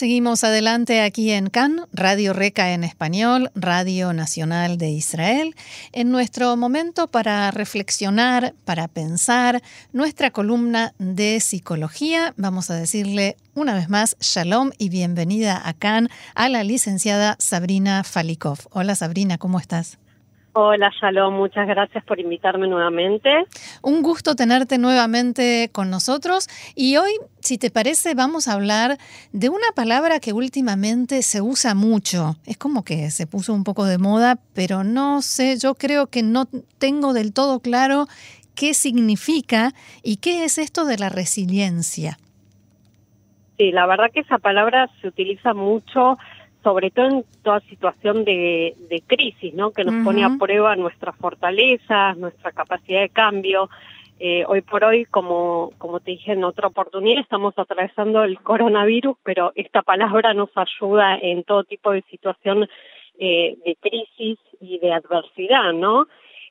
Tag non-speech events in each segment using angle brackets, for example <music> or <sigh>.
Seguimos adelante aquí en CAN, Radio Reca en español, Radio Nacional de Israel, en nuestro momento para reflexionar, para pensar, nuestra columna de psicología. Vamos a decirle una vez más shalom y bienvenida a CAN a la licenciada Sabrina Falikov. Hola Sabrina, ¿cómo estás? Hola, Shalom, muchas gracias por invitarme nuevamente. Un gusto tenerte nuevamente con nosotros y hoy, si te parece, vamos a hablar de una palabra que últimamente se usa mucho. Es como que se puso un poco de moda, pero no sé, yo creo que no tengo del todo claro qué significa y qué es esto de la resiliencia. Sí, la verdad que esa palabra se utiliza mucho sobre todo en toda situación de, crisis, ¿no? Que nos pone a prueba nuestras fortalezas, nuestra capacidad de cambio. Eh, hoy por hoy, como, como te dije en otra oportunidad, estamos atravesando el coronavirus, pero esta palabra nos ayuda en todo tipo de situación eh, de crisis y de adversidad, ¿no?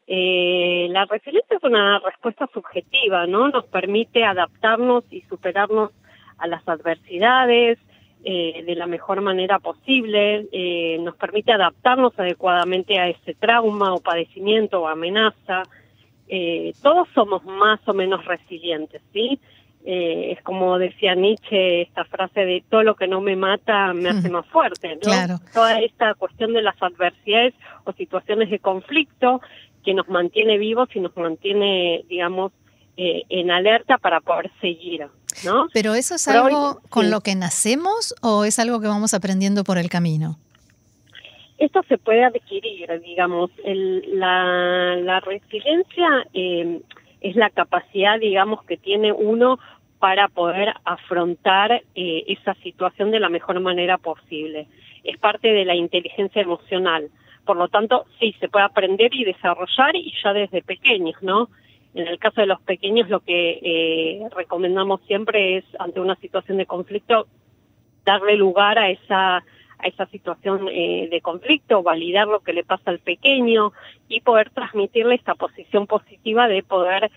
Eh, la resiliencia es una respuesta subjetiva, ¿no? Nos permite adaptarnos y superarnos a las adversidades, eh, de la mejor manera posible, eh, nos permite adaptarnos adecuadamente a ese trauma o padecimiento o amenaza. Eh, todos somos más o menos resilientes, ¿sí? es como decía Nietzsche, esta frase de todo lo que no me mata me hace más fuerte, ¿no? Claro. Toda esta cuestión de las adversidades o situaciones de conflicto que nos mantiene vivos y nos mantiene, digamos, en alerta para poder seguir. Pero eso es algo con lo que nacemos o es algo que vamos aprendiendo por el camino? Esto se puede adquirir, digamos. la, resiliencia eh, es la capacidad, digamos, que tiene uno para poder afrontar eh, esa situación de la mejor manera posible. Es parte de la inteligencia emocional. Por lo tanto, sí, se puede aprender y desarrollar y ya desde pequeños, ¿no? En el caso de los pequeños, lo que eh, recomendamos siempre es, ante una situación de conflicto, darle lugar a esa, a esa situación eh, de conflicto, validar lo que le pasa al pequeño y poder transmitirle esta posición positiva de poder,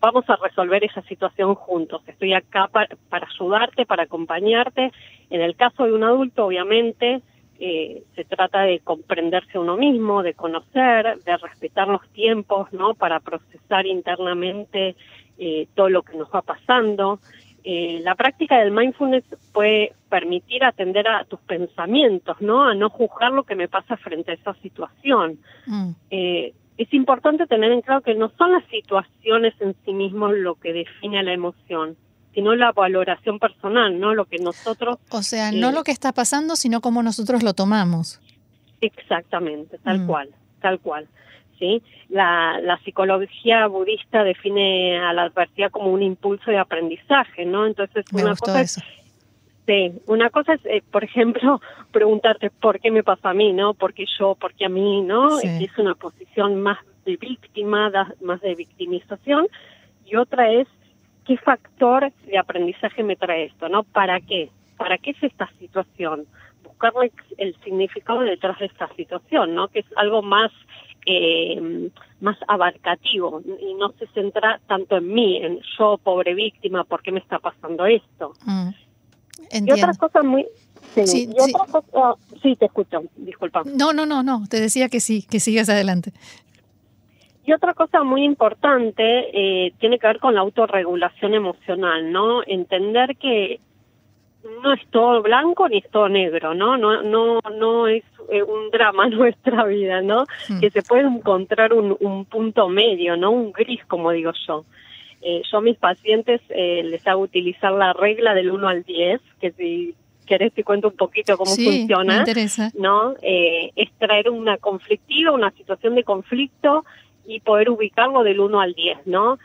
vamos a resolver esa situación juntos. Estoy acá para, para ayudarte, para acompañarte. En el caso de un adulto, obviamente, eh, se trata de comprenderse uno mismo, de conocer, de respetar los tiempos, ¿no? Para procesar internamente eh, todo lo que nos va pasando. Eh, la práctica del mindfulness puede permitir atender a tus pensamientos, ¿no? A no juzgar lo que me pasa frente a esa situación. Mm. es importante tener en claro que no son las situaciones en sí mismos lo que define la emoción, sino la valoración personal, ¿no? Lo que nosotros... O sea, no eh, lo que está pasando, sino cómo nosotros lo tomamos. Exactamente, tal mm. cual, tal cual. ¿sí? La, la psicología budista define a la adversidad como un impulso de aprendizaje, ¿no? Entonces, una cosa Es, sí, una cosa es, eh, por ejemplo, <laughs> preguntarte por qué me pasa a mí, ¿no? ¿Por qué yo? ¿Por qué a mí? ¿No? Es una posición más de víctima, más de victimización. Y otra es qué factor de aprendizaje me trae esto, ¿no? ¿Para qué? ¿Para qué es esta situación? Buscar el significado detrás de esta situación, ¿no? Que es algo más eh, más abarcativo y no se centra tanto en mí, en yo, pobre víctima, ¿por qué me está pasando esto? Mm, y otra cosa muy... Sí, y otra Cosa, sí, te escucho, disculpa. No, no, no, no, te decía que sí, que sigas adelante. Y otra cosa muy importante eh, tiene que ver con la autorregulación emocional, ¿no? Entender que no es todo blanco ni es todo negro, ¿no? No, no, no es eh, un drama <laughs> nuestra vida, ¿no? Hmm. Que se puede encontrar un, un, punto medio, ¿no? Un gris, como digo yo. Eh, yo a mis pacientes eh, les hago utilizar la regla del 1 al 10, que si querés te cuento un poquito cómo sí, funciona. Me interesa. ¿no? Eh, es traer una conflictiva, una situación de conflicto y poder ubicarlo del 1 al 10, ¿no?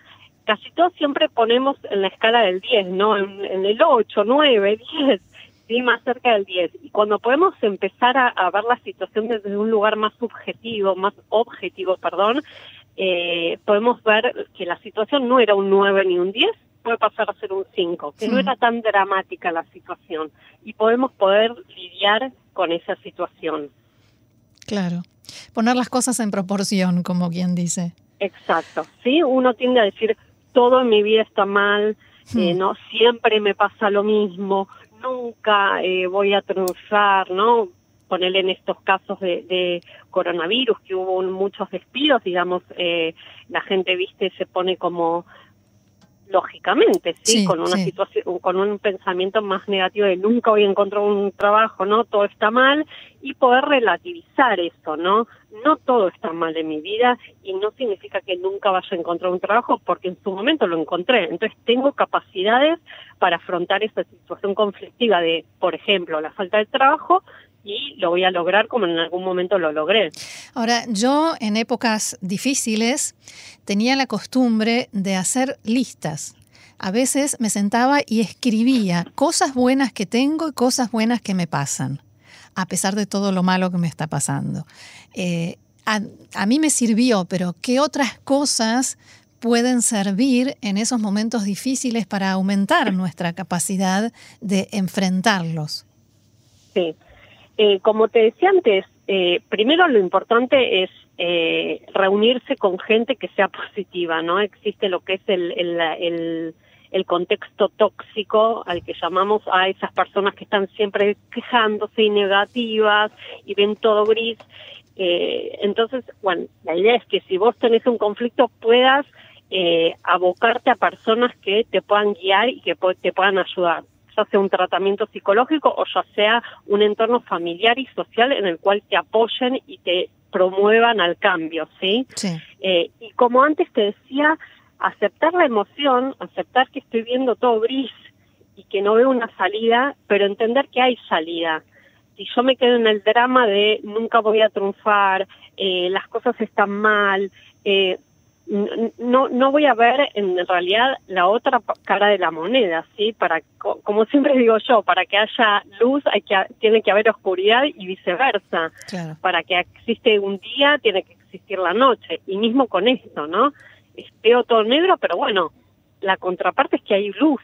Casi todos siempre ponemos en la escala del 10, ¿no? En, el 8, 9, 10, sí, más cerca del 10. Y cuando podemos empezar a, ver la situación desde un lugar más subjetivo, más objetivo, perdón, eh, podemos ver que la situación no era un 9 ni un 10, puede pasar a ser un 5, que no era tan dramática la situación y podemos poder lidiar con esa situación. Claro. Poner las cosas en proporción, como quien dice. Exacto. Sí, uno tiende a decir, todo en mi vida está mal, eh, hmm. no siempre me pasa lo mismo, nunca eh, voy a triunfar, ¿no? Ponerle en estos casos de, coronavirus, que hubo muchos despidos, digamos, eh, la gente, viste, se pone como lógicamente, ¿sí? con una situación, con un pensamiento más negativo de nunca voy a encontrar un trabajo, ¿no? Todo está mal y poder relativizar eso, ¿no? No todo está mal en mi vida y no significa que nunca vaya a encontrar un trabajo porque en su momento lo encontré. Entonces tengo capacidades para afrontar esa situación conflictiva de, por ejemplo, la falta de trabajo y lo voy a lograr como en algún momento lo logré. Ahora, yo en épocas difíciles tenía la costumbre de hacer listas. A veces me sentaba y escribía cosas buenas que tengo y cosas buenas que me pasan, a pesar de todo lo malo que me está pasando. Eh, a, a mí me sirvió, pero ¿qué otras cosas pueden servir en esos momentos difíciles para aumentar nuestra capacidad de enfrentarlos? Sí. Eh, como te decía antes, eh, primero lo importante es eh, reunirse con gente que sea <laughs> positiva, ¿no? Existe lo que es el, el, el, contexto tóxico al que llamamos a esas personas que están siempre quejándose y negativas y ven todo gris. entonces, bueno, la idea es que si vos tenés un conflicto puedas abocarte a personas que te puedan guiar y que te puedan ayudar ya sea un tratamiento psicológico o ya sea un entorno familiar y social en el cual te apoyen y te promuevan al cambio, ¿sí? Eh, y como antes te decía, aceptar la emoción, aceptar que estoy viendo todo gris y que no veo una salida, pero entender que hay salida. Si yo me quedo en el drama de nunca voy a triunfar, eh, las cosas están mal, eh, no no voy a ver en realidad la otra cara de la moneda sí para como siempre digo yo para que haya luz hay que tiene que haber oscuridad y viceversa. Para que existe un día tiene que existir la noche y mismo con esto no veo todo negro pero bueno la contraparte es que hay luz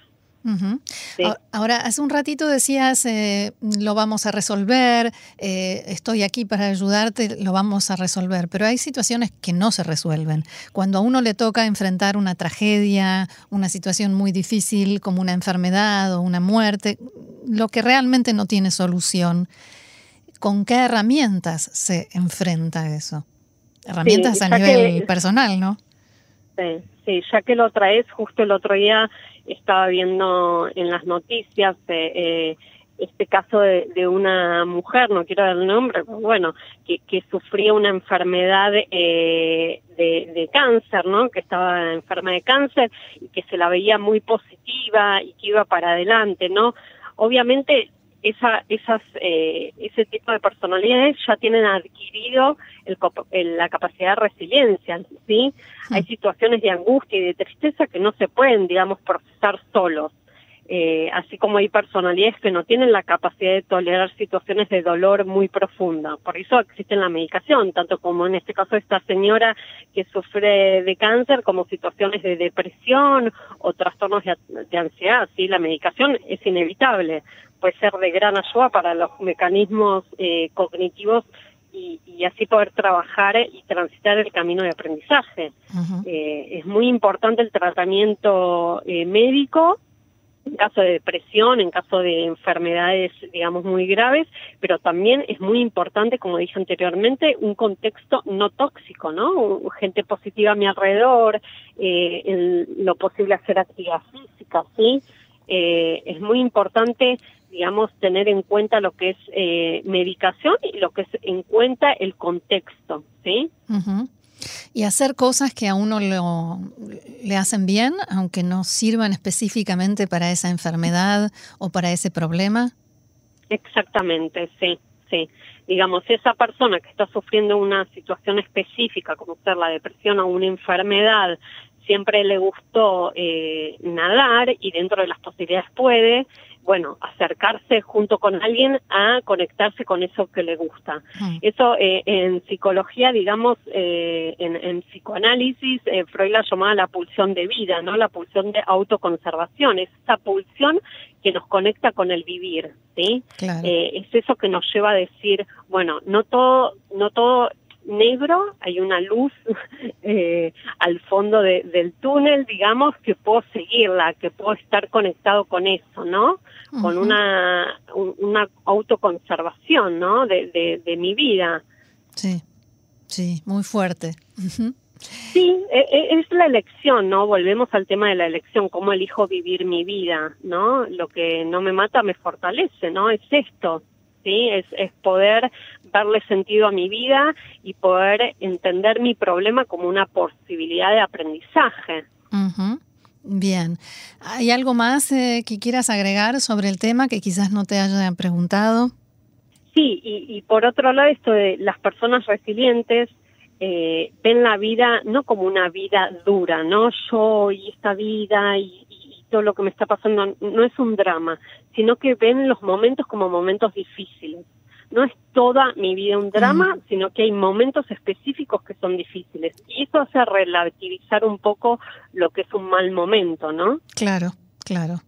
Ahora, hace un ratito decías, eh, lo vamos a resolver, eh, estoy aquí para ayudarte, lo vamos a resolver, pero hay situaciones que no se resuelven. Cuando a uno le toca enfrentar una tragedia, una situación muy difícil como una enfermedad o una muerte, lo que realmente no tiene solución, ¿con qué herramientas se enfrenta eso? Herramientas a nivel personal, ¿no? Sí, sí, ya que lo traes, justo el otro día estaba viendo en las noticias eh, eh, este caso de, una mujer, no quiero dar el nombre, bueno, que, que sufría una enfermedad eh, de, cáncer, ¿no? Que estaba enferma de cáncer y que se la veía muy positiva y que iba para adelante, ¿no? Obviamente esa, esas, eh, ese tipo de personalidades ya tienen adquirido el, la capacidad de resiliencia, ¿sí? Hay situaciones de angustia y de tristeza que no se pueden, digamos, procesar solos. Eh, así como hay personalidades que no tienen la capacidad de tolerar situaciones de dolor muy profunda. Por eso existe la medicación, tanto como en este caso esta señora que sufre de cáncer, como situaciones de depresión o trastornos de, ansiedad. ¿sí? La medicación es inevitable, puede ser de gran ayuda para los mecanismos eh, cognitivos y, así poder trabajar y transitar el camino de aprendizaje. Eh, es muy importante el tratamiento médico en caso de depresión, en caso de enfermedades, digamos, muy graves, pero también es muy importante, como dije anteriormente, un contexto no tóxico, ¿no? Gente positiva a mi alrededor, eh, en lo posible hacer actividad física, ¿sí? Eh, es muy importante, digamos, tener en cuenta lo que es eh, medicación y lo que es en cuenta el contexto, ¿sí? Y hacer cosas que a uno le hacen bien, aunque no sirvan específicamente para esa enfermedad o para ese problema. Exactamente, sí, sí. Digamos, esa persona que está sufriendo una situación específica, como ser la depresión o una enfermedad, siempre le gustó eh, nadar y dentro de las posibilidades puede, bueno, acercarse junto con alguien a conectarse con eso que le gusta. Eso eh, en psicología, digamos, eh, en, psicoanálisis, eh, Freud la llamaba la pulsión de vida, ¿no? La pulsión de autoconservación, es esa pulsión que nos conecta con el vivir, ¿sí? es eso que nos lleva a decir, bueno, no todo, no todo negro, hay una luz <laughs> eh, al fondo del túnel, digamos, que puedo seguirla, que puedo estar conectado con eso, ¿no? Con una, una autoconservación, ¿no? De, de, mi vida. Sí, sí, muy fuerte. Sí, e, e, es la elección, ¿no? Volvemos al tema de la elección, cómo elijo vivir mi vida, ¿no? Lo que no me mata me fortalece, ¿no? Es esto, ¿sí? Es, es poder darle sentido a mi vida y poder entender mi problema como una posibilidad de aprendizaje. Bien. ¿Hay algo más eh, que quieras agregar sobre el tema que quizás no te hayan preguntado? Sí, y, por otro lado, esto de las personas resilientes eh, ven la vida no como una vida dura, ¿no? Yo y esta vida y, todo lo que me está pasando no es un drama, sino que ven los momentos como momentos difíciles. No es toda mi vida un drama, sino que hay momentos específicos que son difíciles. Y eso hace relativizar un poco lo que es un mal momento, ¿no? Claro, claro.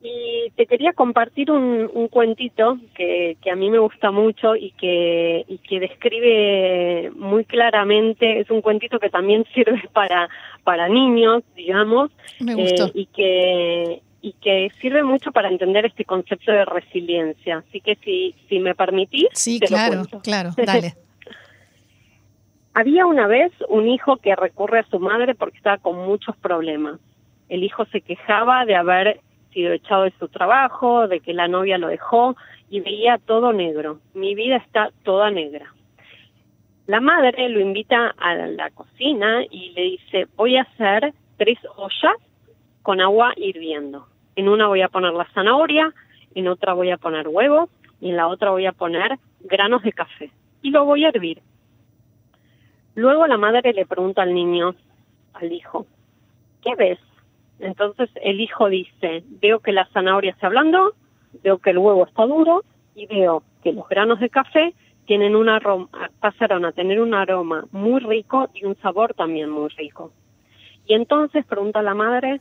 Y te quería compartir un, un cuentito que, que, a mí me gusta mucho y que, y que describe muy claramente, es un cuentito que también <laughs> sirve para, para niños, digamos, eh, y, que, y que sirve mucho para entender este concepto de resiliencia. Así que si, si me permitís. Sí, claro, claro, <laughs> dale. Había una vez un hijo que recurre a su madre porque estaba con muchos problemas. El hijo se quejaba de haber sido echado de su trabajo, de que la novia lo dejó y veía todo negro. Mi vida está toda negra. La madre lo invita a la cocina y le dice, voy a hacer tres ollas con agua hirviendo. En una voy a poner la zanahoria, en otra voy a poner huevo y en la otra voy a poner granos de café. Y lo voy a hervir. Luego la madre le pregunta al niño, al hijo, ¿qué ves? Entonces el hijo dice, veo que la zanahoria está hablando, veo que el huevo está duro y veo que los granos de café tienen un aroma, pasaron a tener un aroma muy rico y un sabor también muy rico. Y entonces pregunta la madre,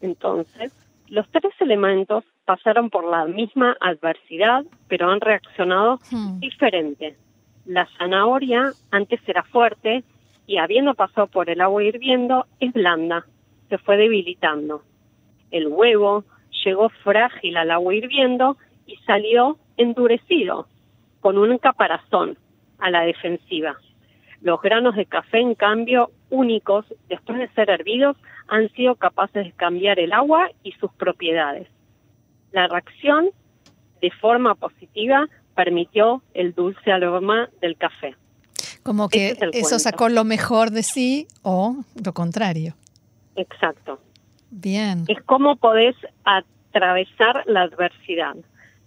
entonces, los tres elementos pasaron por la misma adversidad, pero han reaccionado hmm. diferente. La zanahoria antes era fuerte y habiendo pasado por el agua hirviendo es blanda se fue debilitando. El huevo llegó frágil al agua hirviendo y salió endurecido, con un caparazón a la defensiva. Los granos de café, en cambio, únicos, después de ser hervidos, han sido capaces de cambiar el agua y sus propiedades. La reacción, de forma positiva, permitió el dulce aroma del café. Como que eso sacó lo mejor de sí o lo contrario. Exacto. Bien. Es cómo podés atravesar la adversidad.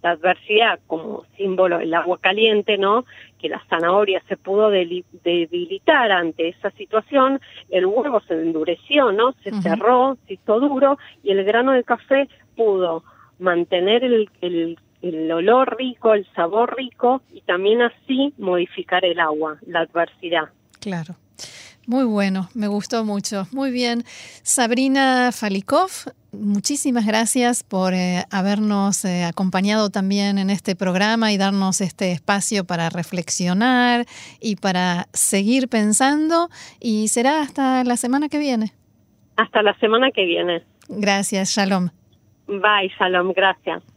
La adversidad como símbolo, el agua caliente, ¿no? Que la zanahoria se pudo debilitar ante esa situación, el huevo se endureció, ¿no? Se cerró, se hizo duro y el grano de café pudo mantener el, el, el olor rico, el sabor rico y también así modificar el agua, la adversidad. Claro. Muy bueno, me gustó mucho. Muy bien. Sabrina Falikov, muchísimas gracias por eh, habernos eh, acompañado también en este programa y darnos este espacio para reflexionar y para seguir pensando. Y será hasta la semana que viene. Hasta la semana que viene. Gracias, Shalom. Bye, Shalom, gracias.